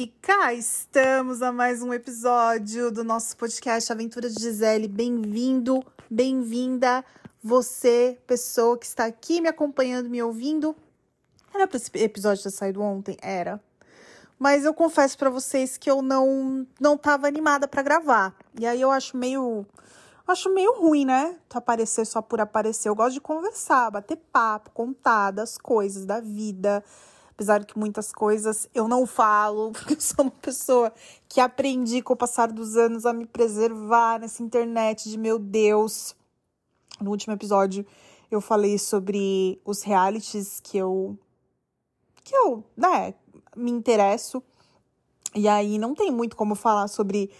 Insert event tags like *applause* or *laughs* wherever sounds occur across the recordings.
E cá estamos a mais um episódio do nosso podcast Aventuras de Gisele. Bem-vindo, bem-vinda, você, pessoa que está aqui me acompanhando, me ouvindo. Era para esse episódio ter saído ontem? Era. Mas eu confesso para vocês que eu não não tava animada para gravar. E aí eu acho meio acho meio ruim, né? Aparecer só por aparecer. Eu gosto de conversar, bater papo, contar das coisas da vida apesar que muitas coisas eu não falo, *laughs* porque eu sou uma pessoa que aprendi com o passar dos anos a me preservar nessa internet de meu Deus. No último episódio eu falei sobre os realities que eu que eu, né, me interesso. E aí não tem muito como falar sobre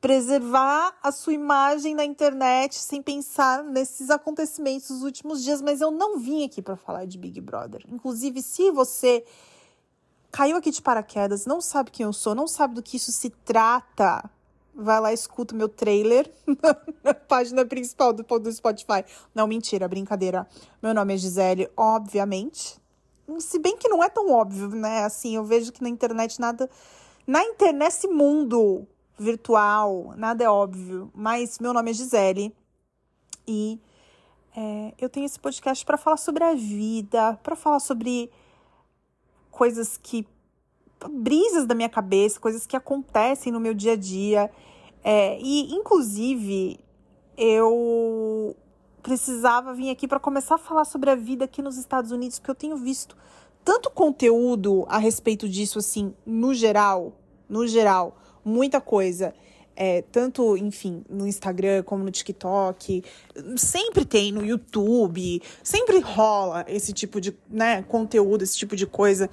preservar a sua imagem na internet sem pensar nesses acontecimentos dos últimos dias, mas eu não vim aqui para falar de Big Brother. Inclusive, se você caiu aqui de paraquedas, não sabe quem eu sou, não sabe do que isso se trata, vai lá escuta o meu trailer *laughs* na página principal do, do Spotify. Não, mentira, brincadeira. Meu nome é Gisele, obviamente. Se bem que não é tão óbvio, né? Assim, eu vejo que na internet nada. Na internet, nesse mundo virtual, nada é óbvio. Mas meu nome é Gisele e é, eu tenho esse podcast para falar sobre a vida, para falar sobre coisas que. brisas da minha cabeça, coisas que acontecem no meu dia a dia. É, e, inclusive, eu precisava vir aqui para começar a falar sobre a vida aqui nos Estados Unidos, porque eu tenho visto tanto conteúdo a respeito disso, assim, no geral, no geral, muita coisa. É, tanto, enfim, no Instagram como no TikTok, sempre tem no YouTube, sempre rola esse tipo de né, conteúdo, esse tipo de coisa.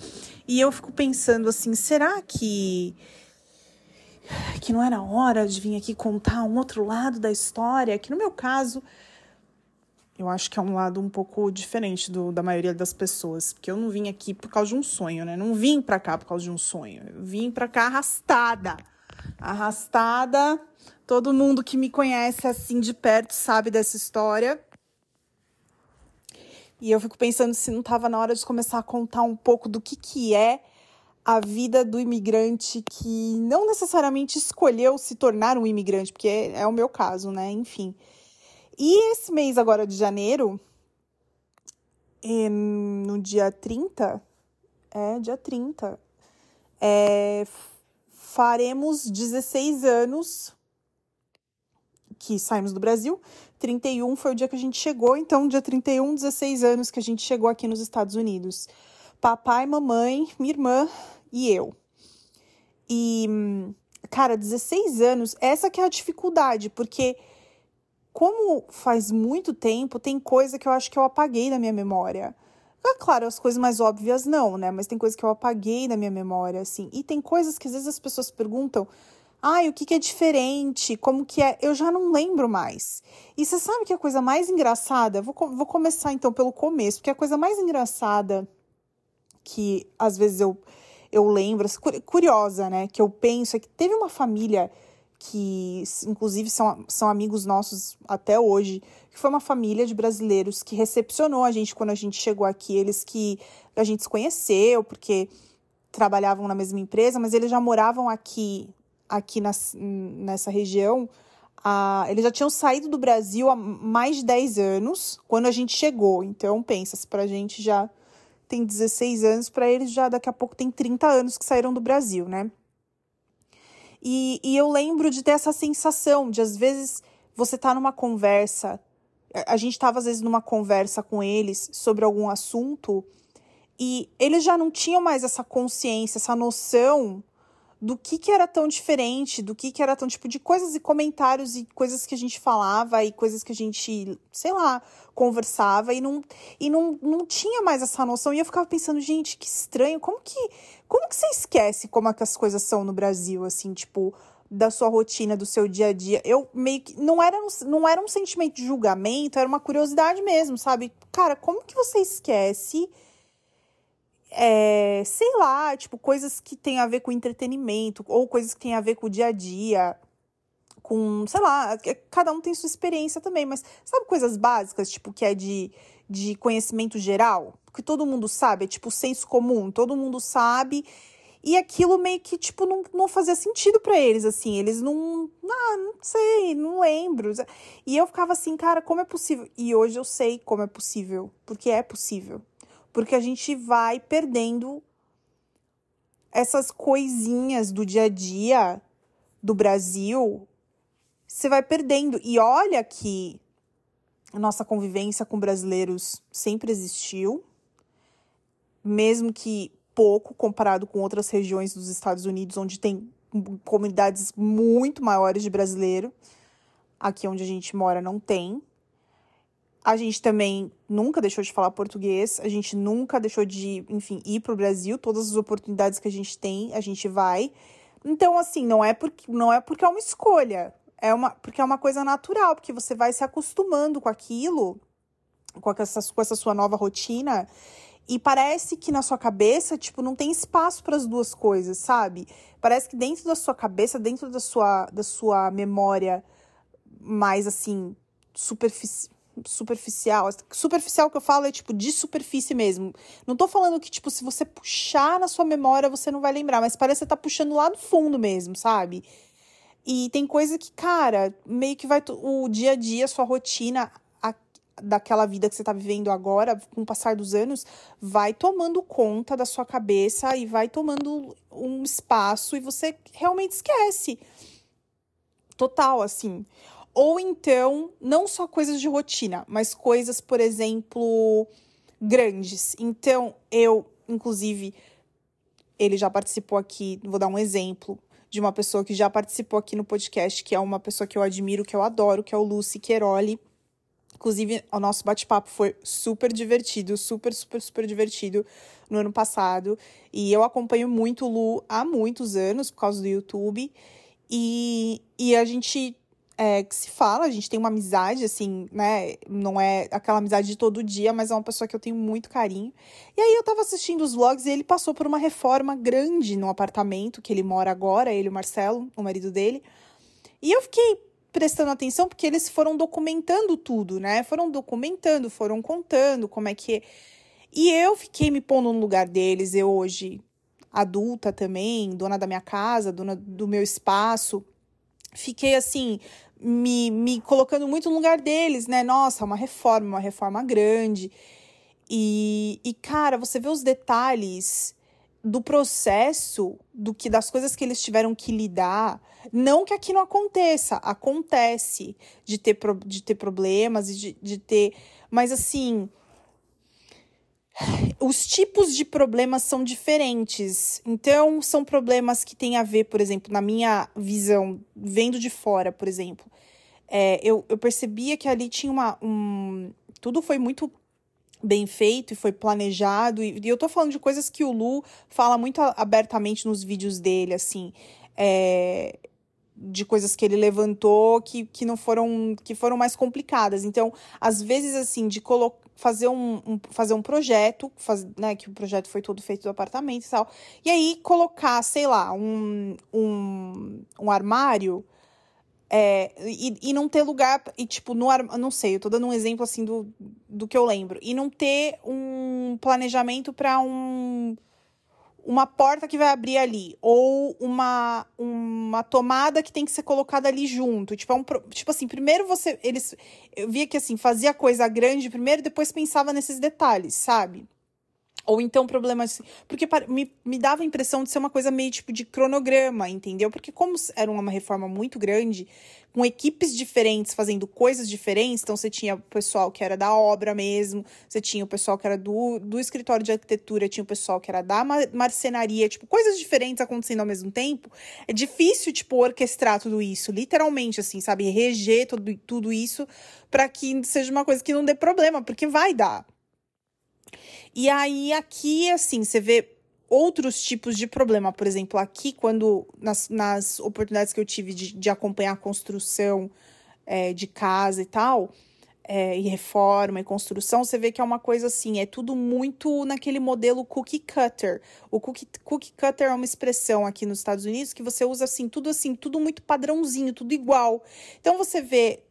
E eu fico pensando assim, será que que não era hora de vir aqui contar um outro lado da história? Que no meu caso, eu acho que é um lado um pouco diferente do, da maioria das pessoas, porque eu não vim aqui por causa de um sonho, né? Não vim para cá por causa de um sonho. Eu vim para cá arrastada arrastada. Todo mundo que me conhece assim de perto sabe dessa história. E eu fico pensando se não estava na hora de começar a contar um pouco do que, que é a vida do imigrante que não necessariamente escolheu se tornar um imigrante, porque é, é o meu caso, né? Enfim. E esse mês agora de janeiro, no dia 30, é, dia 30, é, faremos 16 anos que saímos do Brasil. 31 foi o dia que a gente chegou, então dia 31, 16 anos que a gente chegou aqui nos Estados Unidos. Papai, mamãe, minha irmã e eu. E cara, 16 anos, essa que é a dificuldade, porque como faz muito tempo, tem coisa que eu acho que eu apaguei da minha memória. É claro, as coisas mais óbvias não, né? Mas tem coisas que eu apaguei da minha memória, assim. E tem coisas que às vezes as pessoas perguntam. Ai, o que, que é diferente? Como que é? Eu já não lembro mais. E você sabe que a coisa mais engraçada? Vou, vou começar então pelo começo, porque a coisa mais engraçada que às vezes eu, eu lembro, assim, curiosa, né? Que eu penso é que teve uma família que inclusive são, são amigos nossos até hoje, que foi uma família de brasileiros que recepcionou a gente quando a gente chegou aqui, eles que a gente se conheceu, porque trabalhavam na mesma empresa, mas eles já moravam aqui, aqui nas, nessa região. Ah, eles já tinham saído do Brasil há mais de 10 anos quando a gente chegou. Então, pensa, se pra gente já tem 16 anos, para eles já daqui a pouco tem 30 anos que saíram do Brasil, né? E, e eu lembro de ter essa sensação de, às vezes, você tá numa conversa. A gente tava, às vezes, numa conversa com eles sobre algum assunto e eles já não tinham mais essa consciência, essa noção do que, que era tão diferente, do que, que era tão tipo de coisas e comentários e coisas que a gente falava e coisas que a gente, sei lá, conversava e não e não, não tinha mais essa noção. E eu ficava pensando, gente, que estranho, como que como que você esquece como é que as coisas são no Brasil assim, tipo, da sua rotina, do seu dia a dia. Eu meio que não era não era um sentimento de julgamento, era uma curiosidade mesmo, sabe? Cara, como que você esquece é, sei lá, tipo, coisas que tem a ver com entretenimento, ou coisas que tem a ver com o dia a dia, com, sei lá, cada um tem sua experiência também, mas sabe coisas básicas, tipo, que é de, de conhecimento geral? Que todo mundo sabe, é tipo senso comum, todo mundo sabe. E aquilo meio que, tipo, não, não fazia sentido para eles, assim. Eles não. Ah, não sei, não lembro. E eu ficava assim, cara, como é possível? E hoje eu sei como é possível. Porque é possível. Porque a gente vai perdendo essas coisinhas do dia a dia do Brasil. Você vai perdendo. E olha que a nossa convivência com brasileiros sempre existiu. Mesmo que pouco comparado com outras regiões dos Estados Unidos, onde tem comunidades muito maiores de brasileiro. Aqui onde a gente mora não tem. A gente também nunca deixou de falar português, a gente nunca deixou de, enfim, ir para o Brasil. Todas as oportunidades que a gente tem, a gente vai. Então, assim, não é porque não é porque é uma escolha, é uma porque é uma coisa natural, porque você vai se acostumando com aquilo, com essa, com essa sua nova rotina e parece que na sua cabeça, tipo, não tem espaço para as duas coisas, sabe? Parece que dentro da sua cabeça, dentro da sua, da sua memória mais assim, superfici superficial. Superficial que eu falo é tipo de superfície mesmo. Não tô falando que, tipo, se você puxar na sua memória, você não vai lembrar, mas parece que você tá puxando lá no fundo mesmo, sabe? E tem coisa que, cara, meio que vai o dia a dia, sua rotina, daquela vida que você está vivendo agora, com o passar dos anos, vai tomando conta da sua cabeça e vai tomando um espaço e você realmente esquece. Total, assim. Ou então, não só coisas de rotina, mas coisas, por exemplo, grandes. Então, eu, inclusive, ele já participou aqui, vou dar um exemplo de uma pessoa que já participou aqui no podcast, que é uma pessoa que eu admiro, que eu adoro, que é o Lucy Queroli Inclusive, o nosso bate-papo foi super divertido, super, super, super divertido no ano passado. E eu acompanho muito o Lu há muitos anos por causa do YouTube. E, e a gente é, se fala, a gente tem uma amizade, assim, né? Não é aquela amizade de todo dia, mas é uma pessoa que eu tenho muito carinho. E aí eu tava assistindo os vlogs e ele passou por uma reforma grande no apartamento que ele mora agora, ele o Marcelo, o marido dele. E eu fiquei prestando atenção porque eles foram documentando tudo, né? Foram documentando, foram contando como é que. É. E eu fiquei me pondo no lugar deles, eu hoje adulta também, dona da minha casa, dona do meu espaço. Fiquei assim, me, me colocando muito no lugar deles, né? Nossa, uma reforma, uma reforma grande. E, e cara, você vê os detalhes do processo, do que das coisas que eles tiveram que lidar. Não que aqui não aconteça, acontece de ter, de ter problemas e de, de ter. Mas assim. Os tipos de problemas são diferentes. Então, são problemas que têm a ver, por exemplo, na minha visão, vendo de fora, por exemplo. É, eu, eu percebia que ali tinha uma. Um, tudo foi muito bem feito e foi planejado. E, eu tô falando de coisas que o Lu fala muito abertamente nos vídeos dele, assim. É, de coisas que ele levantou que, que não foram que foram mais complicadas. Então, às vezes, assim, de fazer um, um, fazer um projeto, faz, né, que o projeto foi todo feito do apartamento e tal, e aí colocar, sei lá, um, um, um armário é, e, e não ter lugar, e tipo, no não sei, eu tô dando um exemplo assim do, do que eu lembro. E não ter um planejamento para um uma porta que vai abrir ali ou uma, uma tomada que tem que ser colocada ali junto. Tipo, é um, tipo assim, primeiro você eles eu via que assim, fazia coisa grande primeiro, depois pensava nesses detalhes, sabe? Ou então problemas. Porque me, me dava a impressão de ser uma coisa meio tipo de cronograma, entendeu? Porque, como era uma reforma muito grande, com equipes diferentes fazendo coisas diferentes, então você tinha o pessoal que era da obra mesmo, você tinha o pessoal que era do, do escritório de arquitetura, tinha o pessoal que era da marcenaria, tipo, coisas diferentes acontecendo ao mesmo tempo. É difícil, tipo, orquestrar tudo isso, literalmente, assim, sabe? Reger tudo, tudo isso para que seja uma coisa que não dê problema, porque vai dar. E aí, aqui, assim, você vê outros tipos de problema. Por exemplo, aqui, quando nas, nas oportunidades que eu tive de, de acompanhar a construção é, de casa e tal, é, e reforma e construção, você vê que é uma coisa assim, é tudo muito naquele modelo cookie cutter. O cookie, cookie cutter é uma expressão aqui nos Estados Unidos que você usa assim, tudo assim, tudo muito padrãozinho, tudo igual. Então você vê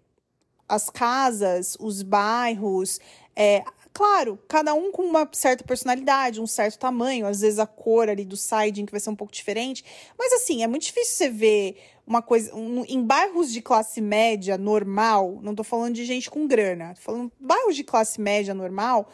as casas, os bairros, é, Claro, cada um com uma certa personalidade, um certo tamanho, às vezes a cor ali do siding que vai ser um pouco diferente. Mas assim, é muito difícil você ver uma coisa. Um, em bairros de classe média normal, não tô falando de gente com grana, tô falando bairros de classe média normal,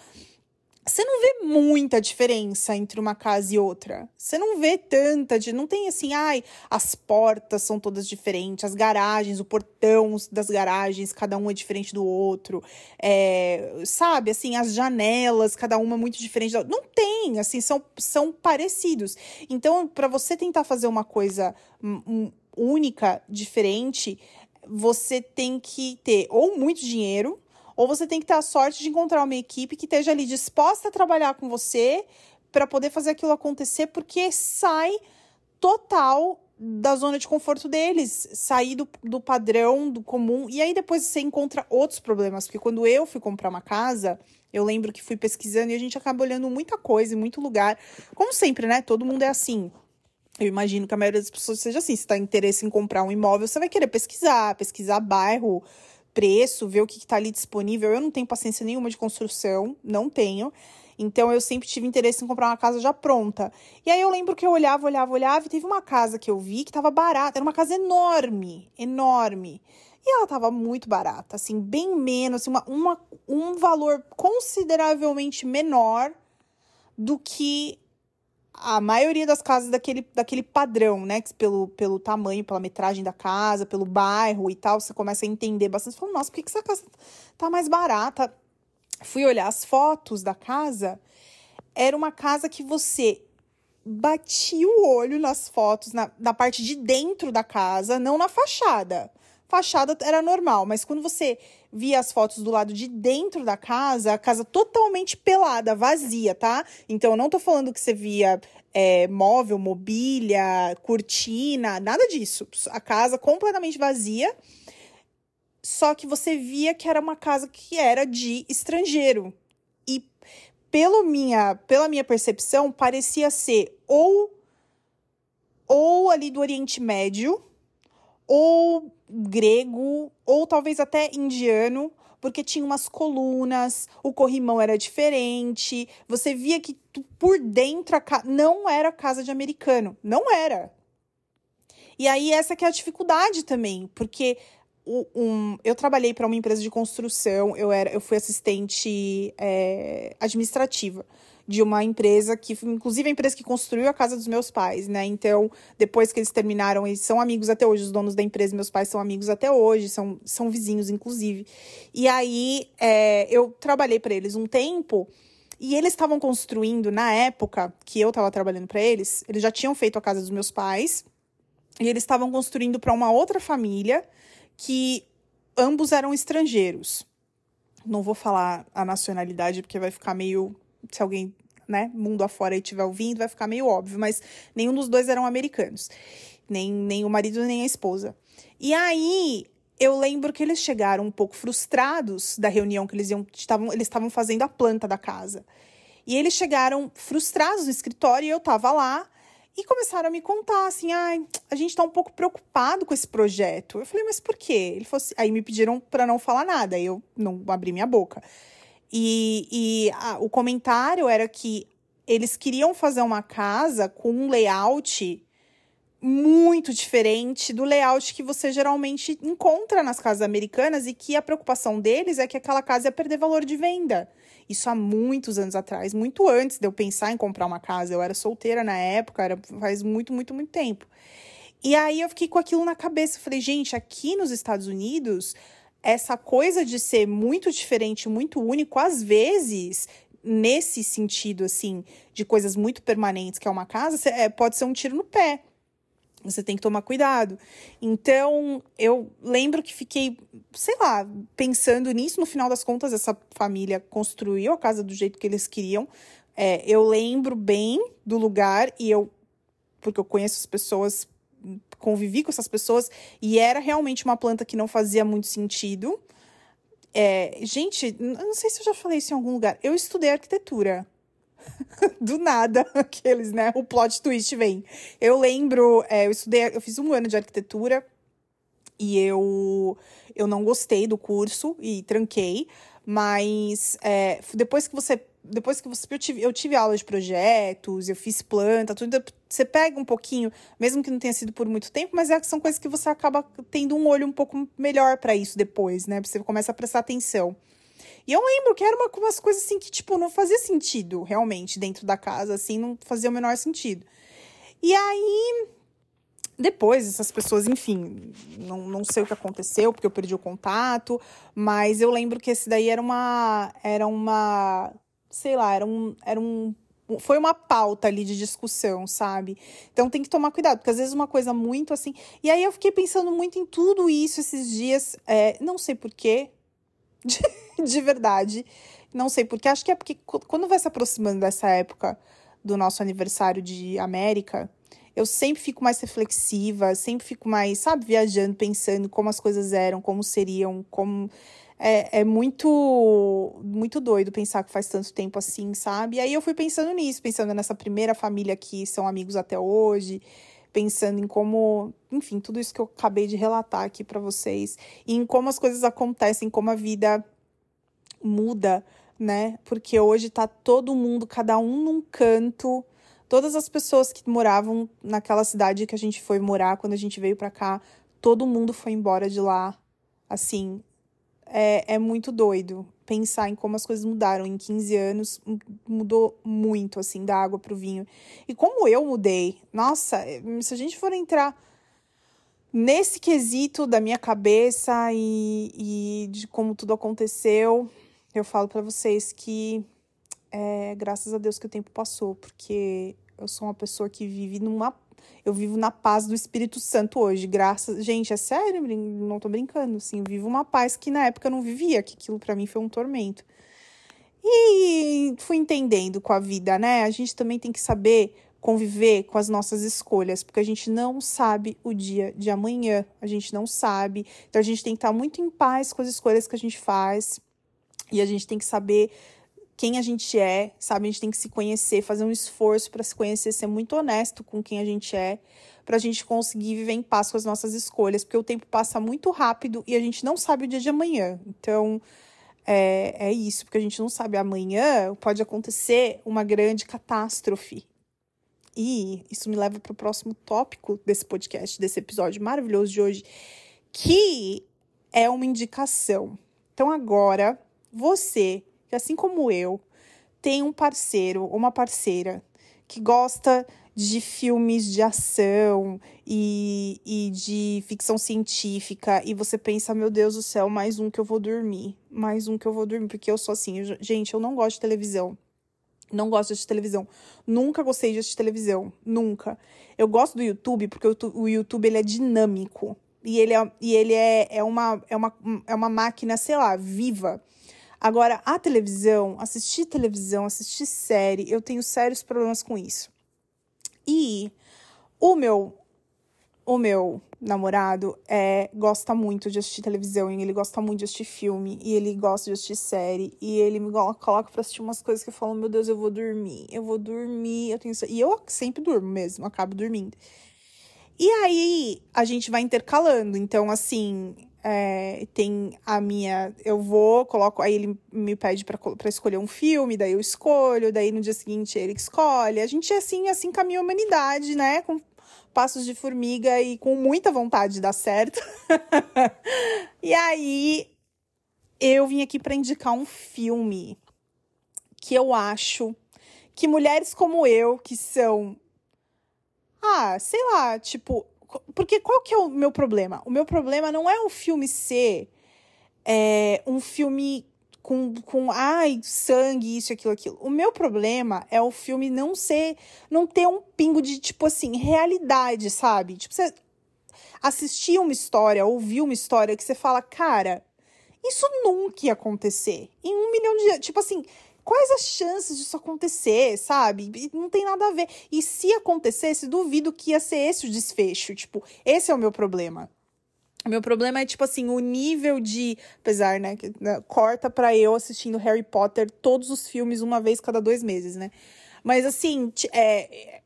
você não vê muita diferença entre uma casa e outra. Você não vê tanta, de, não tem assim, ai, as portas são todas diferentes, as garagens, o portão das garagens, cada um é diferente do outro. É, sabe, assim, as janelas, cada uma é muito diferente. Da, não tem, assim, são, são parecidos. Então, para você tentar fazer uma coisa um, única, diferente, você tem que ter ou muito dinheiro ou você tem que ter a sorte de encontrar uma equipe que esteja ali disposta a trabalhar com você para poder fazer aquilo acontecer, porque sai total da zona de conforto deles, sair do, do padrão, do comum. E aí depois você encontra outros problemas, porque quando eu fui comprar uma casa, eu lembro que fui pesquisando e a gente acaba olhando muita coisa em muito lugar. Como sempre, né? Todo mundo é assim. Eu imagino que a maioria das pessoas seja assim. Se está interesse em comprar um imóvel, você vai querer pesquisar, pesquisar bairro, preço, ver o que está ali disponível. Eu não tenho paciência nenhuma de construção, não tenho. Então eu sempre tive interesse em comprar uma casa já pronta. E aí eu lembro que eu olhava, olhava, olhava, e teve uma casa que eu vi que estava barata, era uma casa enorme, enorme. E ela estava muito barata, assim, bem menos, assim, uma, uma, um valor consideravelmente menor do que a maioria das casas daquele, daquele padrão, né? Pelo, pelo tamanho, pela metragem da casa, pelo bairro e tal, você começa a entender bastante. Você fala, nossa, por que, que essa casa tá mais barata? Fui olhar as fotos da casa. Era uma casa que você batia o olho nas fotos, na, na parte de dentro da casa, não na fachada. Fachada era normal, mas quando você via as fotos do lado de dentro da casa, a casa totalmente pelada, vazia, tá? Então, eu não tô falando que você via é, móvel, mobília, cortina, nada disso. A casa completamente vazia. Só que você via que era uma casa que era de estrangeiro. E pelo minha, pela minha percepção, parecia ser ou ou ali do Oriente Médio, ou grego, ou talvez até indiano, porque tinha umas colunas, o corrimão era diferente, você via que por dentro não era casa de americano, não era. E aí essa que é a dificuldade também, porque um, eu trabalhei para uma empresa de construção, eu era, eu fui assistente é, administrativa de uma empresa que, inclusive a empresa que construiu a casa dos meus pais, né? Então, depois que eles terminaram, eles são amigos até hoje, os donos da empresa, meus pais são amigos até hoje, são, são vizinhos, inclusive. E aí, é, eu trabalhei para eles um tempo. E eles estavam construindo, na época que eu estava trabalhando para eles, eles já tinham feito a casa dos meus pais, e eles estavam construindo para uma outra família que ambos eram estrangeiros. Não vou falar a nacionalidade porque vai ficar meio. Se alguém né, mundo afora e estiver ouvindo, vai ficar meio óbvio, mas nenhum dos dois eram americanos. Nem, nem o marido, nem a esposa. E aí, eu lembro que eles chegaram um pouco frustrados da reunião que eles iam, estavam, eles estavam fazendo a planta da casa. E eles chegaram frustrados no escritório e eu tava lá e começaram a me contar assim: ai, a gente tá um pouco preocupado com esse projeto. Eu falei, mas por quê? Ele fosse, assim, aí me pediram para não falar nada, aí eu não abri minha boca. E, e a, o comentário era que eles queriam fazer uma casa com um layout muito diferente do layout que você geralmente encontra nas casas americanas e que a preocupação deles é que aquela casa ia perder valor de venda. Isso há muitos anos atrás, muito antes de eu pensar em comprar uma casa. Eu era solteira na época, era faz muito, muito, muito tempo. E aí eu fiquei com aquilo na cabeça. Falei, gente, aqui nos Estados Unidos, essa coisa de ser muito diferente, muito único, às vezes, nesse sentido, assim, de coisas muito permanentes, que é uma casa, é, pode ser um tiro no pé. Você tem que tomar cuidado. Então, eu lembro que fiquei, sei lá, pensando nisso. No final das contas, essa família construiu a casa do jeito que eles queriam. É, eu lembro bem do lugar e eu, porque eu conheço as pessoas convivi com essas pessoas e era realmente uma planta que não fazia muito sentido. É, gente, não sei se eu já falei isso em algum lugar. Eu estudei arquitetura. *laughs* Do nada, *laughs* aqueles, né? O plot twist vem. Eu lembro, é, eu estudei, eu fiz um ano de arquitetura E eu, eu não gostei do curso e tranquei. Mas é, depois que você. Depois que você. Eu tive, eu tive aula de projetos, eu fiz planta, tudo. Você pega um pouquinho, mesmo que não tenha sido por muito tempo, mas é, são coisas que você acaba tendo um olho um pouco melhor para isso depois, né? Você começa a prestar atenção. E eu lembro que eram uma, umas coisas assim que, tipo, não fazia sentido realmente dentro da casa, assim, não fazia o menor sentido. E aí, depois, essas pessoas, enfim, não, não sei o que aconteceu, porque eu perdi o contato, mas eu lembro que esse daí era uma. Era uma. Sei lá, era um. Era um foi uma pauta ali de discussão, sabe? Então tem que tomar cuidado, porque às vezes uma coisa muito assim. E aí eu fiquei pensando muito em tudo isso esses dias. É, não sei porquê, *laughs* de, de verdade. Não sei porquê. Acho que é porque quando vai se aproximando dessa época do nosso aniversário de América, eu sempre fico mais reflexiva, sempre fico mais, sabe, viajando, pensando como as coisas eram, como seriam, como. É, é muito, muito doido pensar que faz tanto tempo assim, sabe? E aí eu fui pensando nisso, pensando nessa primeira família que são amigos até hoje, pensando em como, enfim, tudo isso que eu acabei de relatar aqui para vocês, e em como as coisas acontecem, como a vida muda, né? Porque hoje tá todo mundo, cada um num canto, todas as pessoas que moravam naquela cidade que a gente foi morar quando a gente veio para cá, todo mundo foi embora de lá. Assim, é, é muito doido pensar em como as coisas mudaram. Em 15 anos, mudou muito, assim, da água pro vinho. E como eu mudei. Nossa, é, se a gente for entrar nesse quesito da minha cabeça e, e de como tudo aconteceu, eu falo para vocês que é, graças a Deus que o tempo passou, porque eu sou uma pessoa que vive numa. Eu vivo na paz do Espírito Santo hoje, graças. Gente, é sério, não tô brincando, assim. Vivo uma paz que na época eu não vivia, que aquilo para mim foi um tormento. E fui entendendo com a vida, né? A gente também tem que saber conviver com as nossas escolhas, porque a gente não sabe o dia de amanhã, a gente não sabe. Então a gente tem que estar muito em paz com as escolhas que a gente faz. E a gente tem que saber quem a gente é, sabe? A gente tem que se conhecer, fazer um esforço para se conhecer, ser muito honesto com quem a gente é, para a gente conseguir viver em paz com as nossas escolhas, porque o tempo passa muito rápido e a gente não sabe o dia de amanhã. Então, é, é isso, porque a gente não sabe amanhã pode acontecer uma grande catástrofe. E isso me leva para o próximo tópico desse podcast, desse episódio maravilhoso de hoje, que é uma indicação. Então, agora, você que, assim como eu, tem um parceiro ou uma parceira que gosta de filmes de ação e, e de ficção científica e você pensa, meu Deus do céu, mais um que eu vou dormir, mais um que eu vou dormir, porque eu sou assim, eu, gente, eu não gosto de televisão. Não gosto de televisão. Nunca gostei de televisão. Nunca. Eu gosto do YouTube porque o, o YouTube ele é dinâmico. E ele, é, e ele é, é, uma, é, uma, é uma máquina, sei lá, viva. Agora, a televisão, assistir televisão, assistir série, eu tenho sérios problemas com isso. E o meu o meu namorado é, gosta muito de assistir televisão, e ele gosta muito de assistir filme, e ele gosta de assistir série, e ele me coloca pra assistir umas coisas que eu falo, meu Deus, eu vou dormir, eu vou dormir, eu tenho... E eu sempre durmo mesmo, acabo dormindo. E aí, a gente vai intercalando, então, assim, é, tem a minha. Eu vou, coloco. Aí ele me pede para escolher um filme, daí eu escolho, daí no dia seguinte ele escolhe. A gente, assim, assim caminha a humanidade, né? Com passos de formiga e com muita vontade de dar certo. *laughs* e aí eu vim aqui para indicar um filme que eu acho que mulheres como eu, que são. Ah, sei lá, tipo, porque qual que é o meu problema? O meu problema não é o filme ser é, um filme com, com ai, sangue, isso, aquilo, aquilo. O meu problema é o filme não ser, não ter um pingo de, tipo assim, realidade, sabe? Tipo, você assistir uma história, ouvir uma história que você fala, cara, isso nunca ia acontecer. Em um milhão de. Tipo assim, quais as chances disso acontecer, sabe? Não tem nada a ver. E se acontecesse, duvido que ia ser esse o desfecho. Tipo, esse é o meu problema. O meu problema é, tipo assim, o nível de. Apesar, né? Que, né, corta pra eu assistindo Harry Potter todos os filmes uma vez cada dois meses, né? Mas assim, é,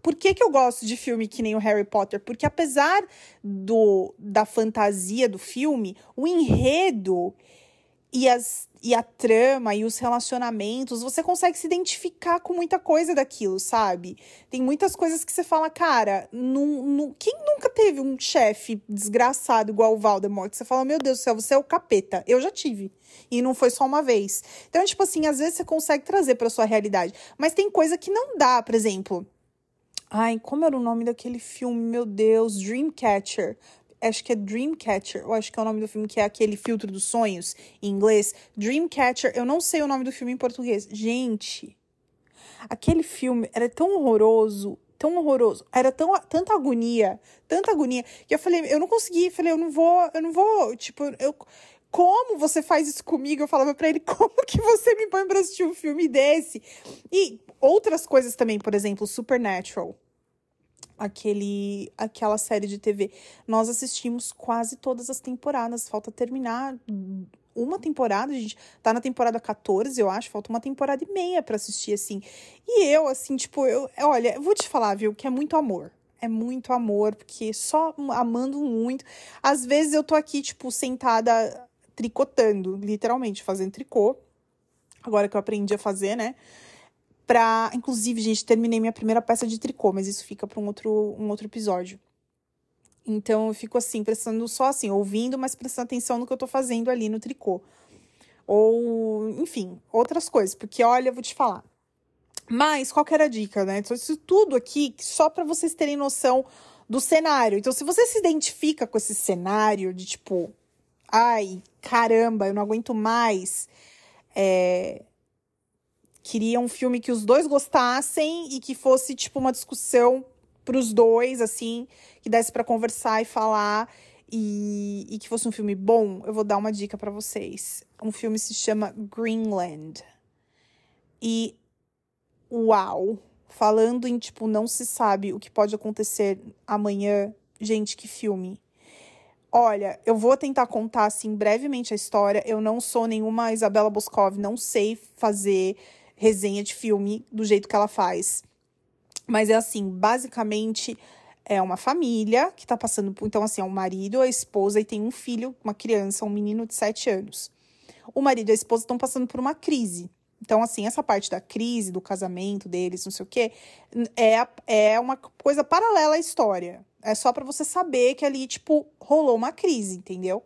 Por que, que eu gosto de filme que nem o Harry Potter? Porque apesar do da fantasia do filme, o enredo e, as, e a trama e os relacionamentos, você consegue se identificar com muita coisa daquilo, sabe? Tem muitas coisas que você fala, cara, num, num, quem nunca teve um chefe desgraçado igual o Voldemort? Você fala, meu Deus do céu, você é o capeta. Eu já tive. E não foi só uma vez. Então, tipo assim, às vezes você consegue trazer pra sua realidade. Mas tem coisa que não dá, por exemplo. Ai, como era o nome daquele filme? Meu Deus, Dreamcatcher acho que é Dreamcatcher, eu acho que é o nome do filme, que é aquele filtro dos sonhos em inglês. Dreamcatcher, eu não sei o nome do filme em português. Gente, aquele filme era tão horroroso, tão horroroso, era tão, tanta agonia, tanta agonia, que eu falei, eu não consegui, falei, eu não vou, eu não vou, tipo, eu como você faz isso comigo? Eu falava para ele, *laughs* como que você me põe pra assistir um filme desse? E outras coisas também, por exemplo, Supernatural aquele aquela série de TV. Nós assistimos quase todas as temporadas, falta terminar uma temporada, a gente tá na temporada 14, eu acho, falta uma temporada e meia para assistir assim. E eu assim, tipo, eu, olha, vou te falar, viu, que é muito amor. É muito amor, porque só amando muito. Às vezes eu tô aqui, tipo, sentada tricotando, literalmente, fazendo tricô. Agora que eu aprendi a fazer, né? Pra, inclusive, gente, terminei minha primeira peça de tricô, mas isso fica para um outro, um outro episódio. Então eu fico assim, prestando só assim, ouvindo, mas prestando atenção no que eu tô fazendo ali no tricô. Ou, enfim, outras coisas, porque olha, eu vou te falar. Mas qual que era a dica, né? Então, isso tudo aqui só para vocês terem noção do cenário. Então, se você se identifica com esse cenário de tipo, ai, caramba, eu não aguento mais. É, queria um filme que os dois gostassem e que fosse tipo uma discussão para os dois, assim, que desse para conversar e falar e, e, que fosse um filme bom. Eu vou dar uma dica para vocês. Um filme se chama Greenland. E uau, falando em tipo não se sabe o que pode acontecer amanhã. Gente, que filme. Olha, eu vou tentar contar assim brevemente a história. Eu não sou nenhuma Isabela Boscov, não sei fazer resenha de filme do jeito que ela faz. Mas é assim, basicamente é uma família que tá passando por. Então, assim, é um marido, a esposa e tem um filho, uma criança, um menino de sete anos. O marido e a esposa estão passando por uma crise. Então, assim, essa parte da crise, do casamento deles, não sei o quê, é, é uma coisa paralela à história. É só para você saber que ali, tipo, rolou uma crise, entendeu?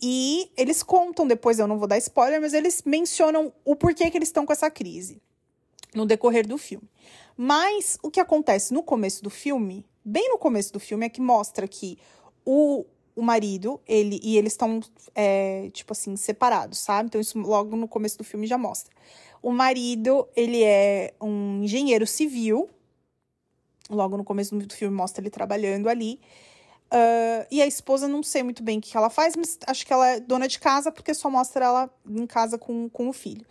E eles contam depois, eu não vou dar spoiler, mas eles mencionam o porquê que eles estão com essa crise no decorrer do filme. Mas o que acontece no começo do filme, bem no começo do filme, é que mostra que o, o marido, ele e eles estão, é, tipo assim, separados, sabe? Então, isso logo no começo do filme já mostra. O marido, ele é um engenheiro civil. Logo no começo do filme mostra ele trabalhando ali. Uh, e a esposa, não sei muito bem o que ela faz, mas acho que ela é dona de casa, porque só mostra ela em casa com, com o filho.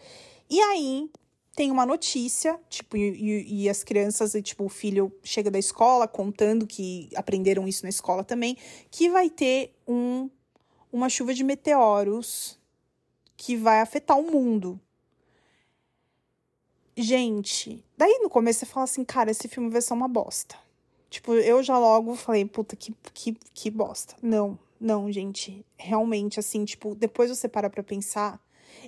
E aí tem uma notícia, tipo, e, e, as crianças, e, tipo, o filho chega da escola contando que aprenderam isso na escola também, que vai ter um, uma chuva de meteoros que vai afetar o mundo. Gente, daí no começo você fala assim, cara, esse filme vai ser uma bosta. Tipo, eu já logo falei, puta, que, que, que bosta. Não, não, gente. Realmente, assim, tipo, depois você para pra pensar.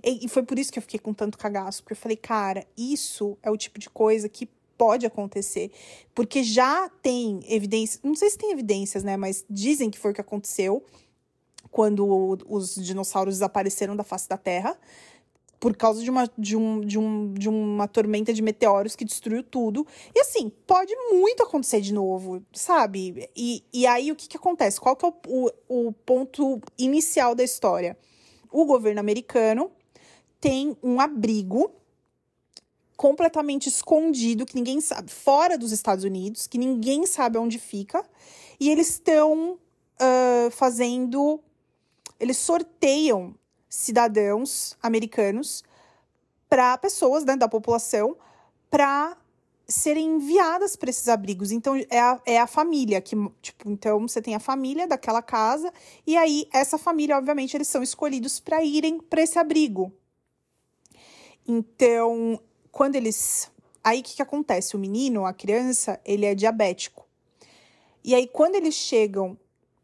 E, e foi por isso que eu fiquei com tanto cagaço. Porque eu falei, cara, isso é o tipo de coisa que pode acontecer. Porque já tem evidências. Não sei se tem evidências, né? Mas dizem que foi o que aconteceu quando os dinossauros desapareceram da face da Terra por causa de uma, de, um, de, um, de uma tormenta de meteoros que destruiu tudo. E assim, pode muito acontecer de novo, sabe? E, e aí o que, que acontece? Qual que é o, o, o ponto inicial da história? O governo americano tem um abrigo completamente escondido, que ninguém sabe, fora dos Estados Unidos, que ninguém sabe onde fica, e eles estão uh, fazendo. Eles sorteiam cidadãos americanos para pessoas né, da população para serem enviadas para esses abrigos. Então, é a, é a família que, tipo, então você tem a família daquela casa, e aí essa família, obviamente, eles são escolhidos para irem para esse abrigo. Então, quando eles Aí o que, que acontece? O menino, a criança, ele é diabético. E aí, quando eles chegam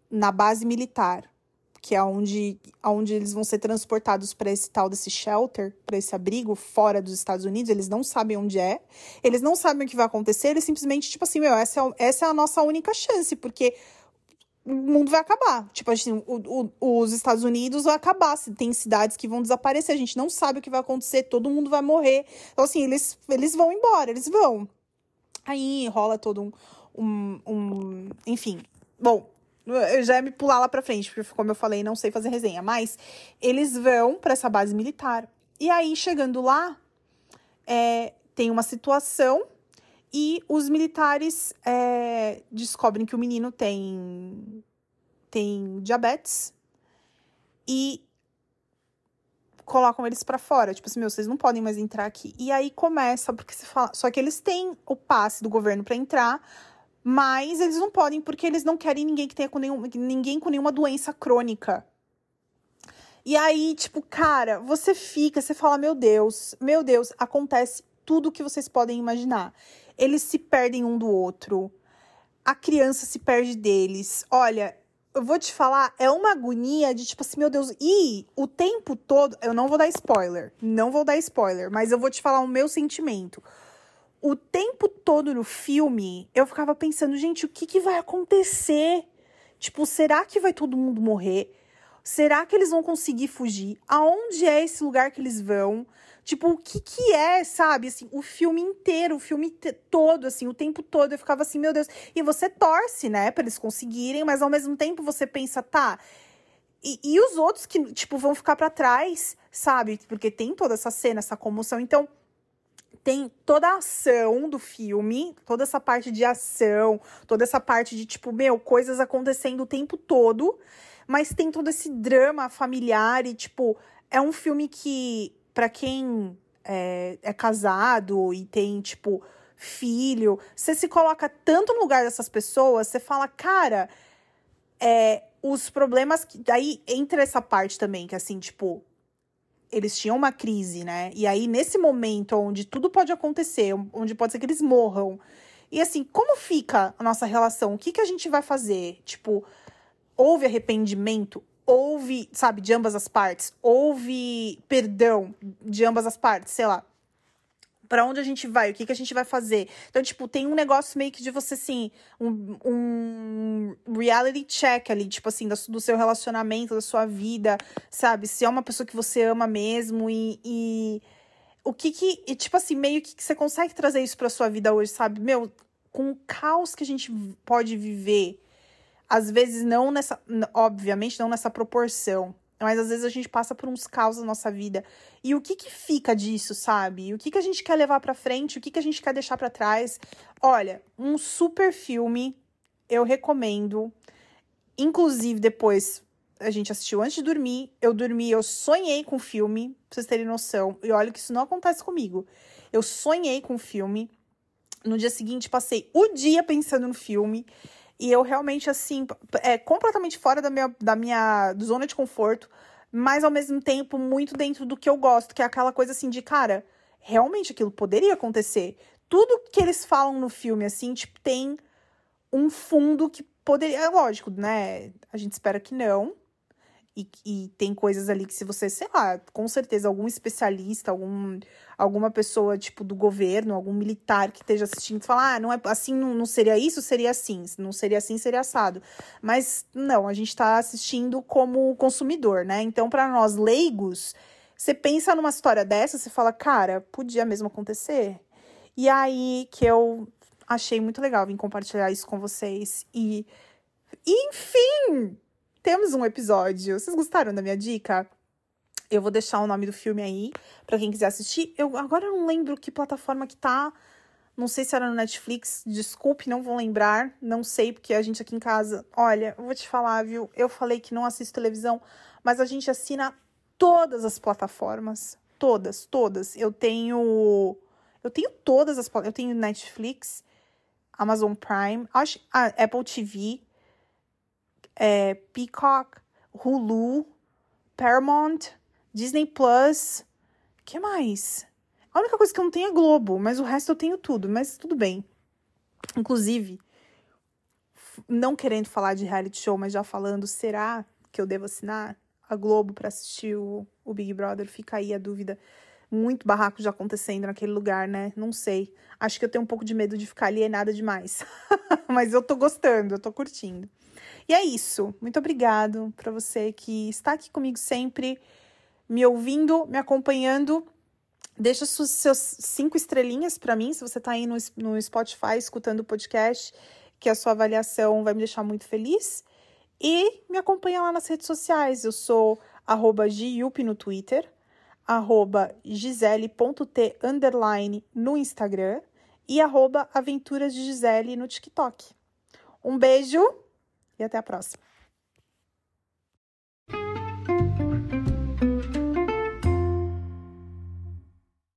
na base militar, que é onde, onde eles vão ser transportados para esse tal desse shelter, para esse abrigo fora dos Estados Unidos, eles não sabem onde é, eles não sabem o que vai acontecer, eles simplesmente, tipo assim, meu, essa é, essa é a nossa única chance, porque o mundo vai acabar. Tipo assim, o, o, os Estados Unidos vai acabar. Tem cidades que vão desaparecer. A gente não sabe o que vai acontecer. Todo mundo vai morrer. Então, assim, eles, eles vão embora, eles vão. Aí rola todo um. um, um enfim. Bom, eu já ia me pular lá pra frente, porque, como eu falei, não sei fazer resenha. Mas eles vão para essa base militar. E aí, chegando lá, é, tem uma situação e os militares é, descobrem que o menino tem, tem diabetes e colocam eles para fora. Tipo assim, meu, vocês não podem mais entrar aqui. E aí começa, porque se fala. Só que eles têm o passe do governo para entrar, mas eles não podem porque eles não querem ninguém que tenha com nenhum, ninguém com nenhuma doença crônica. E aí, tipo, cara, você fica, você fala, meu Deus, meu Deus, acontece tudo o que vocês podem imaginar eles se perdem um do outro. A criança se perde deles. Olha, eu vou te falar, é uma agonia de tipo assim, meu Deus, e o tempo todo, eu não vou dar spoiler, não vou dar spoiler, mas eu vou te falar o meu sentimento. O tempo todo no filme, eu ficava pensando, gente, o que, que vai acontecer? Tipo, será que vai todo mundo morrer? Será que eles vão conseguir fugir? Aonde é esse lugar que eles vão? Tipo, o que que é, sabe? Assim, o filme inteiro, o filme todo, assim, o tempo todo. Eu ficava assim, meu Deus. E você torce, né, pra eles conseguirem, mas ao mesmo tempo você pensa, tá. E, e os outros que, tipo, vão ficar para trás, sabe? Porque tem toda essa cena, essa comoção. Então, tem toda a ação do filme, toda essa parte de ação, toda essa parte de, tipo, meu, coisas acontecendo o tempo todo, mas tem todo esse drama familiar e, tipo, é um filme que para quem é, é casado e tem, tipo, filho, você se coloca tanto no lugar dessas pessoas, você fala, cara, é, os problemas que. Daí entra essa parte também, que assim, tipo, eles tinham uma crise, né? E aí, nesse momento onde tudo pode acontecer, onde pode ser que eles morram. E assim, como fica a nossa relação? O que, que a gente vai fazer? Tipo, houve arrependimento? houve, sabe, de ambas as partes, houve perdão de ambas as partes, sei lá. Para onde a gente vai? O que, que a gente vai fazer? Então, tipo, tem um negócio meio que de você, assim, um, um reality check ali, tipo assim, do, do, seu relacionamento, da sua vida, sabe? Se é uma pessoa que você ama mesmo e. e o que que. E, tipo assim, meio que você consegue trazer isso pra sua vida hoje, sabe? Meu, com o caos que a gente pode viver às vezes não nessa, obviamente não nessa proporção, mas às vezes a gente passa por uns caos na nossa vida. E o que que fica disso, sabe? O que que a gente quer levar para frente? O que que a gente quer deixar para trás? Olha, um super filme, eu recomendo. Inclusive depois a gente assistiu antes de dormir, eu dormi, eu sonhei com o filme, pra vocês terem noção. E olha que isso não acontece comigo. Eu sonhei com o filme. No dia seguinte, passei o dia pensando no filme. E eu realmente, assim, é completamente fora da minha, da minha zona de conforto, mas ao mesmo tempo muito dentro do que eu gosto, que é aquela coisa assim de, cara, realmente aquilo poderia acontecer. Tudo que eles falam no filme, assim, tipo, tem um fundo que poderia. É lógico, né? A gente espera que não. E, e, tem coisas ali que se você, sei lá, com certeza algum especialista, algum, alguma pessoa tipo do governo, algum militar que esteja assistindo, falar, ah, não é assim, não, não seria isso, seria assim, não seria assim, seria assado. Mas não, a gente está assistindo como consumidor, né? Então, para nós leigos, você pensa numa história dessa, você fala, cara, podia mesmo acontecer. E aí que eu achei muito legal vir compartilhar isso com vocês e enfim, temos um episódio. Vocês gostaram da minha dica? Eu vou deixar o nome do filme aí para quem quiser assistir. Eu agora não lembro que plataforma que tá. Não sei se era no Netflix. Desculpe, não vou lembrar. Não sei porque a gente aqui em casa, olha, eu vou te falar, viu? Eu falei que não assisto televisão, mas a gente assina todas as plataformas, todas, todas. Eu tenho eu tenho todas as eu tenho Netflix, Amazon Prime, acho, ah, Apple TV, é, Peacock, Hulu, Paramount, Disney Plus, que mais? A única coisa que eu não tenho é Globo, mas o resto eu tenho tudo, mas tudo bem. Inclusive, não querendo falar de reality show, mas já falando, será que eu devo assinar a Globo para assistir o, o Big Brother? Fica aí a dúvida. Muito barraco já acontecendo naquele lugar, né? Não sei. Acho que eu tenho um pouco de medo de ficar alienada demais. *laughs* mas eu tô gostando, eu tô curtindo. E é isso. Muito obrigado para você que está aqui comigo sempre, me ouvindo, me acompanhando. Deixa suas, seus cinco estrelinhas para mim, se você está aí no, no Spotify escutando o podcast, que a sua avaliação vai me deixar muito feliz. E me acompanha lá nas redes sociais. Eu sou arroba Giup no Twitter, arroba gisele.t underline no Instagram e arroba aventuras de Gisele no TikTok. Um beijo e até a próxima.